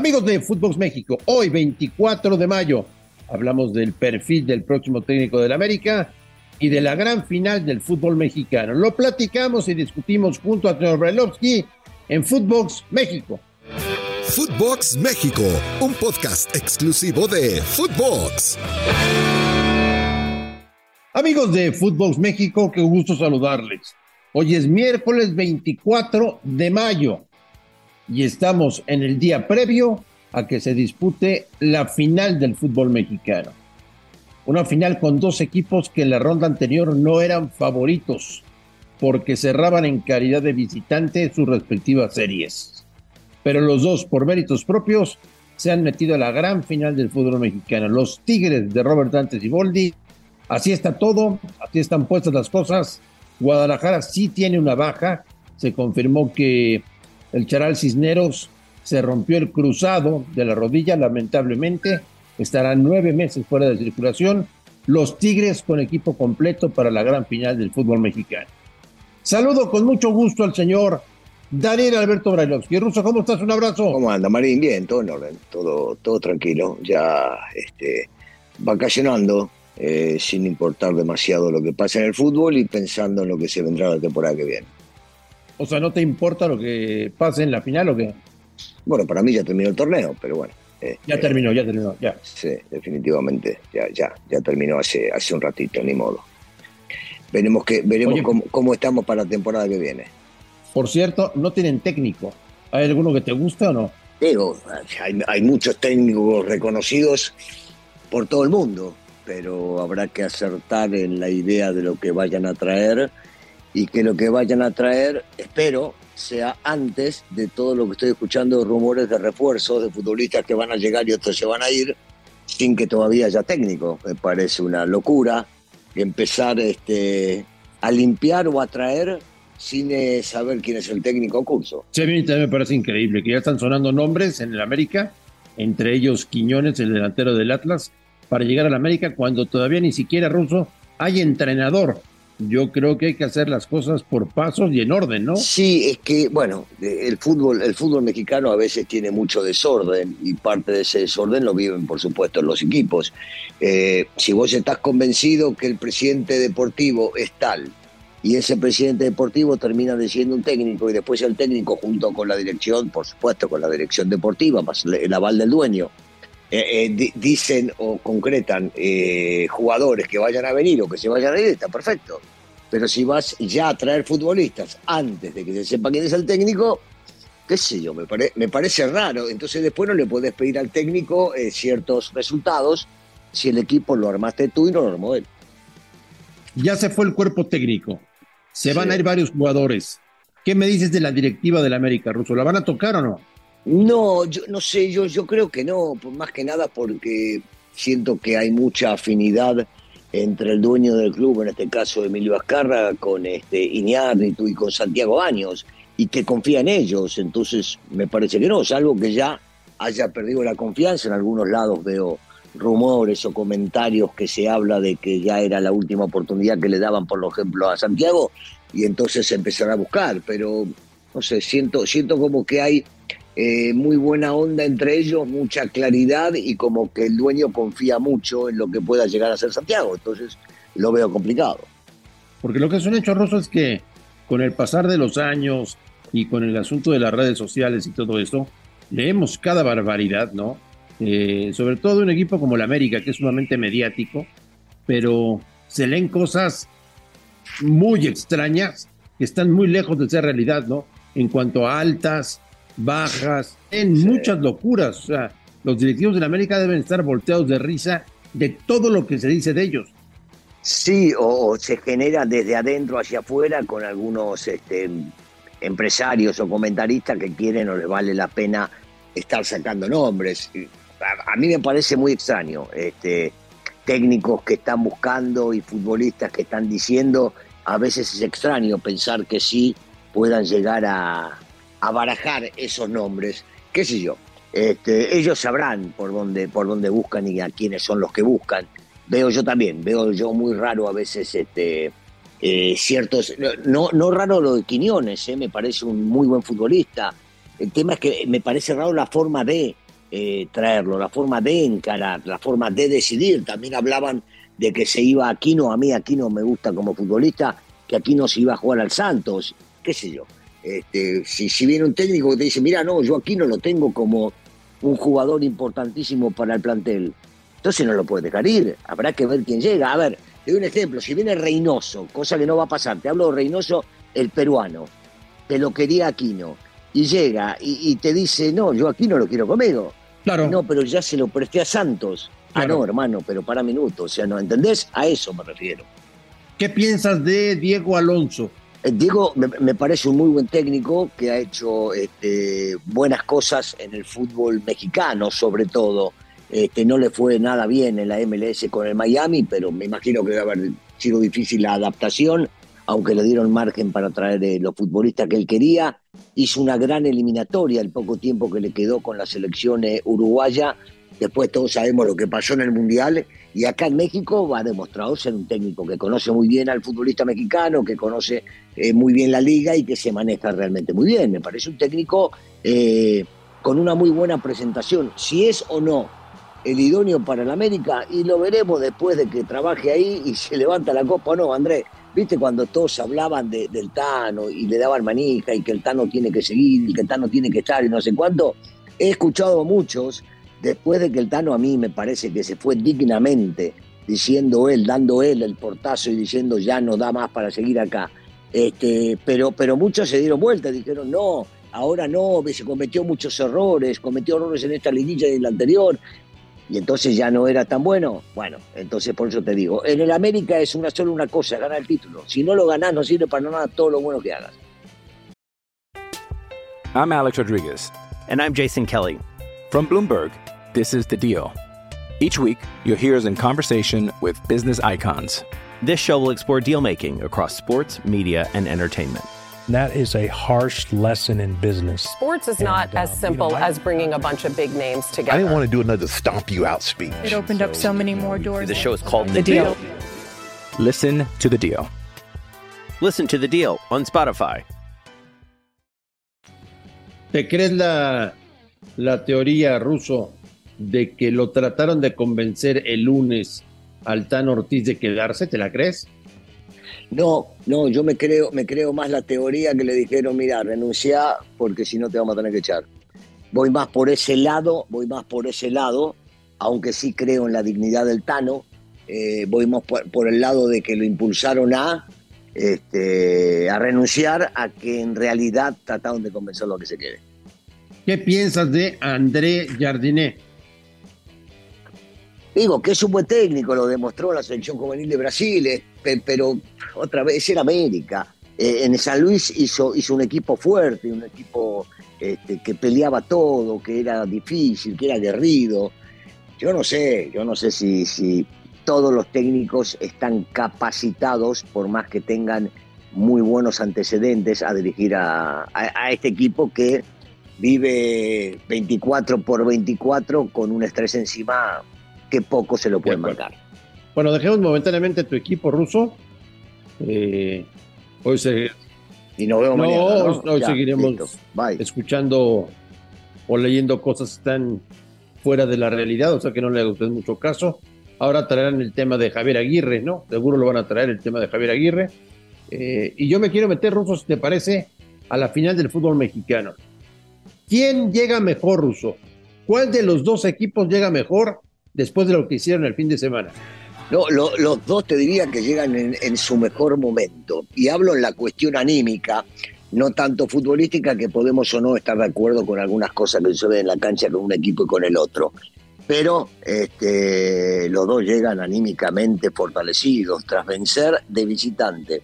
Amigos de Footbox México, hoy 24 de mayo hablamos del perfil del próximo técnico del América y de la gran final del fútbol mexicano. Lo platicamos y discutimos junto a señor Brailovsky en Footbox México. Footbox México, un podcast exclusivo de Footbox. Amigos de Footbox México, qué gusto saludarles. Hoy es miércoles 24 de mayo y estamos en el día previo a que se dispute la final del fútbol mexicano. Una final con dos equipos que en la ronda anterior no eran favoritos porque cerraban en calidad de visitante sus respectivas series. Pero los dos, por méritos propios, se han metido a la gran final del fútbol mexicano. Los Tigres de Robert Dantes y Boldi Así está todo, así están puestas las cosas. Guadalajara sí tiene una baja. Se confirmó que el Charal Cisneros se rompió el cruzado de la rodilla, lamentablemente. Estará nueve meses fuera de circulación. Los Tigres con equipo completo para la gran final del fútbol mexicano. Saludo con mucho gusto al señor Daniel Alberto Brailovsky. Ruso, ¿cómo estás? Un abrazo. ¿Cómo anda, Marín? Bien, todo en orden, todo, todo tranquilo, ya este, vacacionando, eh, sin importar demasiado lo que pasa en el fútbol y pensando en lo que se vendrá la temporada que viene. O sea, ¿no te importa lo que pase en la final o qué? Bueno, para mí ya terminó el torneo, pero bueno. eh, Ya eh, terminó, ya terminó, ya. Sí, definitivamente, ya, ya, ya terminó hace, hace un ratito, ni modo. Veremos, que, veremos Oye. cómo, cómo estamos para la temporada que viene. Por cierto, no tienen técnico. ¿Hay alguno que te gusta o no? Digo, hay, hay muchos técnicos reconocidos por todo el mundo, pero habrá que acertar en la idea de lo que vayan a traer y que lo que vayan a traer, espero, sea antes de todo lo que estoy escuchando rumores de refuerzos de futbolistas que van a llegar y otros se van a ir sin que todavía haya técnico. Me parece una locura empezar este, a limpiar o a traer sin eh, saber quién es el técnico curso. Sí, a mí también me parece increíble que ya están sonando nombres en el América, entre ellos Quiñones, el delantero del Atlas, para llegar al América cuando todavía ni siquiera Ruso hay entrenador. Yo creo que hay que hacer las cosas por pasos y en orden, ¿no? Sí, es que, bueno, el fútbol, el fútbol mexicano a veces tiene mucho desorden y parte de ese desorden lo viven, por supuesto, los equipos. Eh, si vos estás convencido que el presidente deportivo es tal y ese presidente deportivo termina siendo un técnico y después el técnico junto con la dirección, por supuesto, con la dirección deportiva, más el aval del dueño, eh, eh, di- dicen o concretan eh, jugadores que vayan a venir o que se vayan a ir, está perfecto. Pero si vas ya a traer futbolistas antes de que se sepa quién es el técnico, qué sé yo, me, pare- me parece raro. Entonces después no le podés pedir al técnico ciertos resultados si el equipo lo armaste tú y no lo armó él. Ya se fue el cuerpo técnico. Se van a ir varios jugadores. ¿Qué me dices de la directiva del América, Ruso? ¿La van a tocar o no? No, yo no sé, yo, yo creo que no, más que nada porque siento que hay mucha afinidad entre el dueño del club, en este caso Emilio Azcarra, con este Iñárritu y con Santiago Baños, y que confía en ellos, entonces me parece que no, salvo que ya haya perdido la confianza, en algunos lados veo rumores o comentarios que se habla de que ya era la última oportunidad que le daban, por ejemplo, a Santiago, y entonces empezará a buscar, pero no sé, siento, siento como que hay eh, muy buena onda entre ellos, mucha claridad y como que el dueño confía mucho en lo que pueda llegar a ser Santiago. Entonces lo veo complicado. Porque lo que es un hecho, Ruso, es que con el pasar de los años y con el asunto de las redes sociales y todo esto, leemos cada barbaridad, ¿no? Eh, sobre todo un equipo como el América, que es sumamente mediático, pero se leen cosas muy extrañas que están muy lejos de ser realidad, ¿no? En cuanto a altas, bajas, en muchas locuras. O sea, los directivos de la América deben estar volteados de risa de todo lo que se dice de ellos. Sí, o, o se genera desde adentro hacia afuera con algunos este, empresarios o comentaristas que quieren o les vale la pena estar sacando nombres. A, a mí me parece muy extraño. Este, técnicos que están buscando y futbolistas que están diciendo, a veces es extraño pensar que sí puedan llegar a, a barajar esos nombres, qué sé yo. Este, ellos sabrán por dónde, por dónde buscan y a quiénes son los que buscan. Veo yo también, veo yo muy raro a veces este, eh, ciertos, no, no raro lo de Quiñones, eh, me parece un muy buen futbolista. El tema es que me parece raro la forma de eh, traerlo, la forma de encarar, la forma de decidir. También hablaban de que se iba a Aquino, a mí Aquino me gusta como futbolista, que Aquino se iba a jugar al Santos, qué sé yo. Este, si, si viene un técnico que te dice, mira, no, yo aquí no lo tengo como un jugador importantísimo para el plantel, entonces no lo puede dejar ir. Habrá que ver quién llega. A ver, te doy un ejemplo. Si viene Reynoso, cosa que no va a pasar, te hablo de Reynoso, el peruano, te lo quería Aquino, y llega y, y te dice, no, yo aquí no lo quiero conmigo. Claro. No, pero ya se lo presté a Santos. Ah, no, hermano, pero para minutos. O sea, ¿no entendés? A eso me refiero. ¿Qué piensas de Diego Alonso? Eh, Diego me, parece un muy buen técnico que ha hecho este, buenas cosas en el fútbol mexicano, sobre todo. Este, no le fue nada bien en la MLS con el Miami, pero me imagino que debe haber sido difícil la adaptación, aunque le dieron margen para traer eh, los futbolistas que él quería. Hizo una gran eliminatoria el poco tiempo que le quedó con la selección eh, uruguaya. Después todos sabemos lo que pasó en el Mundial y acá en México ha demostrado ser un técnico que conoce muy bien al futbolista mexicano, que conoce eh, muy bien la liga y que se maneja realmente muy bien. Me parece un técnico eh, con una muy buena presentación. Si es o no el idóneo para el América, y lo veremos después de que trabaje ahí y se levanta la copa o no, Andrés. ¿Viste cuando todos hablaban de- del Tano y le daban manija y que el Tano tiene que seguir y que el Tano tiene que estar y no sé cuánto? He escuchado a muchos, después de que el Tano a mí me parece que se fue dignamente, diciendo él, dando él el portazo y diciendo ya no da más para seguir acá. Este, pero, pero muchos se dieron vuelta y dijeron no, ahora no, se cometió muchos errores, cometió errores en esta liguilla y en la anterior, y entonces ya no era tan bueno. Bueno, entonces por eso te digo, en el América es una solo una cosa, ganar el título. Si no lo ganás, no sirve para nada todo lo bueno que hagas. I'm Alex Rodriguez. And I'm Jason Kelly. From Bloomberg, this is The Deal. Each week, you'll hear us in conversation with business icons. This show will explore deal making across sports, media, and entertainment. That is a harsh lesson in business. Sports is not And, uh, as you simple know, I- as bringing a bunch of big names together. I didn't want to do another stomp you out speech. It opened up so many more doors. The show is called The The Deal. Listen to the deal. Listen to The Deal on Spotify. ¿Te crees la, la teoría ruso de que lo trataron de convencer el lunes al Tan Ortiz de quedarse? ¿Te la crees? No, no, yo me creo, me creo más la teoría que le dijeron, mira, renuncia porque si no te vamos a tener que echar. Voy más por ese lado, voy más por ese lado, aunque sí creo en la dignidad del Tano, eh, voy más por, por el lado de que lo impulsaron a, este, a renunciar a que en realidad trataron de convencerlo a que se quede. ¿Qué piensas de André Jardiné? Digo, que es un buen técnico, lo demostró la selección juvenil de Brasil, eh, pe- pero otra vez era América. Eh, en San Luis hizo, hizo un equipo fuerte, un equipo este, que peleaba todo, que era difícil, que era aguerrido. Yo no sé, yo no sé si, si todos los técnicos están capacitados, por más que tengan muy buenos antecedentes, a dirigir a, a- a este equipo que vive 24 por 24 con un estrés encima que poco se lo pueden marcar. Bueno, dejemos momentáneamente tu equipo ruso. Eh, hoy se, Y nos vemos No, mañana. ¿no? hoy Ya, seguiremos escuchando o leyendo cosas que están fuera de la realidad, o sea que no le haga usted mucho caso. Ahora traerán el tema de Javier Aguirre, ¿no? Seguro lo van a traer el tema de Javier Aguirre. Eh, y yo me quiero meter, Ruso, si te parece, a la final del fútbol mexicano. ¿Quién llega mejor, Ruso? ¿Cuál de los dos equipos llega mejor después de lo que hicieron el fin de semana? No, lo- los dos te diría que llegan en, en su mejor momento. Y hablo en la cuestión anímica, no tanto futbolística, que podemos o no estar de acuerdo con algunas cosas que suceden en la cancha con un equipo y con el otro. Pero este, los dos llegan anímicamente fortalecidos tras vencer de visitante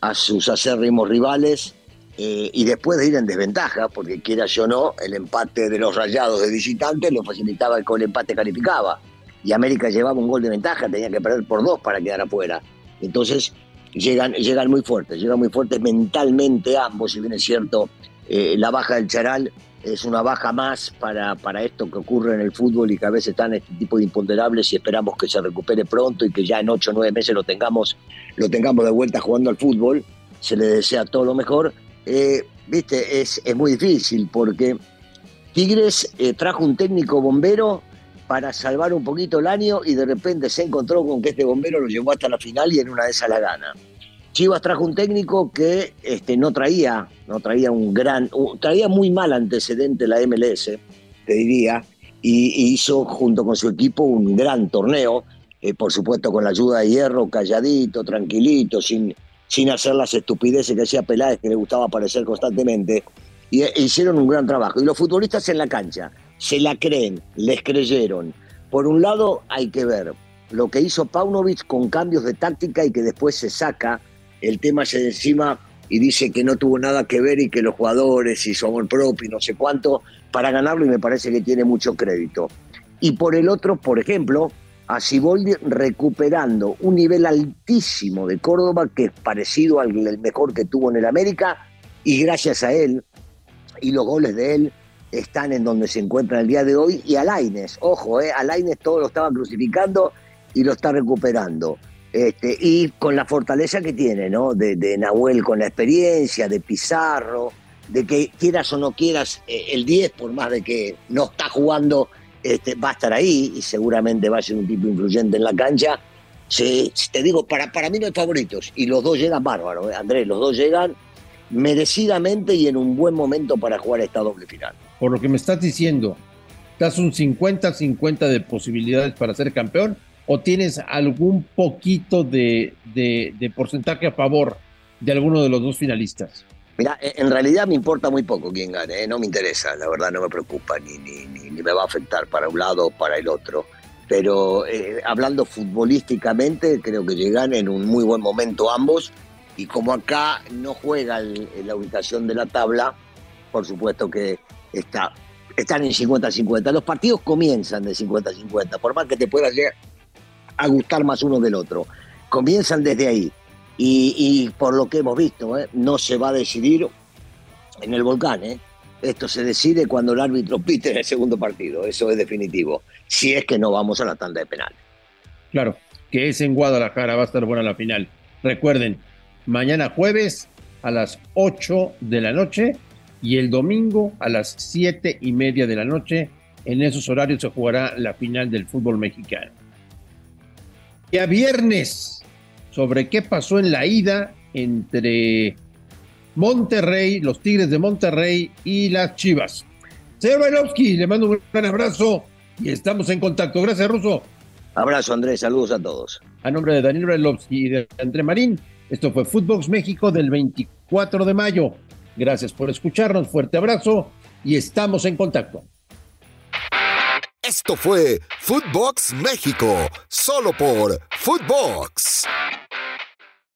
a sus acérrimos rivales eh, y después de ir en desventaja, porque quieras o no, el empate de los rayados de visitantes lo facilitaba el que el empate calificaba. Y América llevaba un gol de ventaja, tenía que perder por dos para quedar afuera. Entonces llegan, llegan muy fuertes, llegan muy fuertes mentalmente ambos, si bien es cierto, eh, la baja del Charal es una baja más para, para esto que ocurre en el fútbol y que a veces están este tipo de imponderables y esperamos que se recupere pronto y que ya en ocho o nueve meses lo tengamos, lo tengamos de vuelta jugando al fútbol. Se le desea todo lo mejor. Eh, viste, es, es muy difícil porque Tigres eh, trajo un técnico bombero para salvar un poquito el año y de repente se encontró con que este bombero lo llevó hasta la final y en una de esas la gana. Chivas trajo un técnico que este, no traía, no traía un gran, traía muy mal antecedente la MLS, te diría, y, hizo junto con su equipo un gran torneo, eh, por supuesto con la ayuda de Hierro, calladito, tranquilito, sin, sin hacer las estupideces que hacía Peláez, que le gustaba aparecer constantemente, y e hicieron un gran trabajo. Y los futbolistas en la cancha se la creen, les creyeron. Por un lado hay que ver lo que hizo Paunovic con cambios de táctica y que después se saca el tema se de encima y dice que no tuvo nada que ver y que los jugadores y su amor propio y no sé cuánto para ganarlo y me parece que tiene mucho crédito. Y por el otro, por ejemplo, a Siboldi recuperando un nivel altísimo de Córdoba que es parecido al mejor que tuvo en el América y gracias a él y los goles de él están en donde se encuentra el día de hoy y Alaines, ojo, eh, Alaines todo lo estaba crucificando y lo está recuperando. Este, y con la fortaleza que tiene, ¿no? De, Nahuel con la experiencia, de Pizarro, de que quieras o no quieras, eh, el 10, por más de que no está jugando, este, va a estar ahí y seguramente va a ser un tipo influyente en la cancha. te digo, para, para mí no hay favoritos y los dos llegan bárbaros, ¿eh? Andrés, los dos llegan merecidamente y en un buen momento para jugar esta doble final. Por lo que me estás diciendo, ¿estás un 50-50 de posibilidades para ser campeón o tienes algún poquito de, porcentaje a favor de alguno de los dos finalistas? Mira, en realidad me importa muy poco quién gane, ¿eh? no me interesa, la verdad no me preocupa, ni, ni, ni, me va a afectar para un lado o para el otro. Pero eh, hablando futbolísticamente, creo que llegan en un muy buen momento ambos. Y como acá no juega en la ubicación de la tabla, por supuesto que está, están en 50-50. Los partidos comienzan de 50-50, por más que te pueda llegar, a gustar más uno del otro. Comienzan desde ahí. Y, por lo que hemos visto, ¿eh? no se va a decidir en el volcán. ¿eh? Esto se decide cuando el árbitro pite en el segundo partido. Eso es definitivo. Si es que no vamos a la tanda de penal. Claro, que es en Guadalajara, va a estar buena la final. Recuerden, mañana jueves a las 8 de la noche y el domingo a las 7 y media de la noche. En esos horarios se jugará la final del fútbol mexicano a viernes sobre qué pasó en la ida entre Monterrey, los Tigres de Monterrey y las Chivas. Señor Bailovsky, le mando un gran abrazo y estamos en contacto. Gracias, Ruso. Abrazo, Andrés. Saludos a todos. A nombre de Daniel Bailovsky y de André Marín, esto fue Footbox México del 24 de mayo. Gracias por escucharnos. Fuerte abrazo y estamos en contacto. Esto fue Footbox México, solo por Footbox.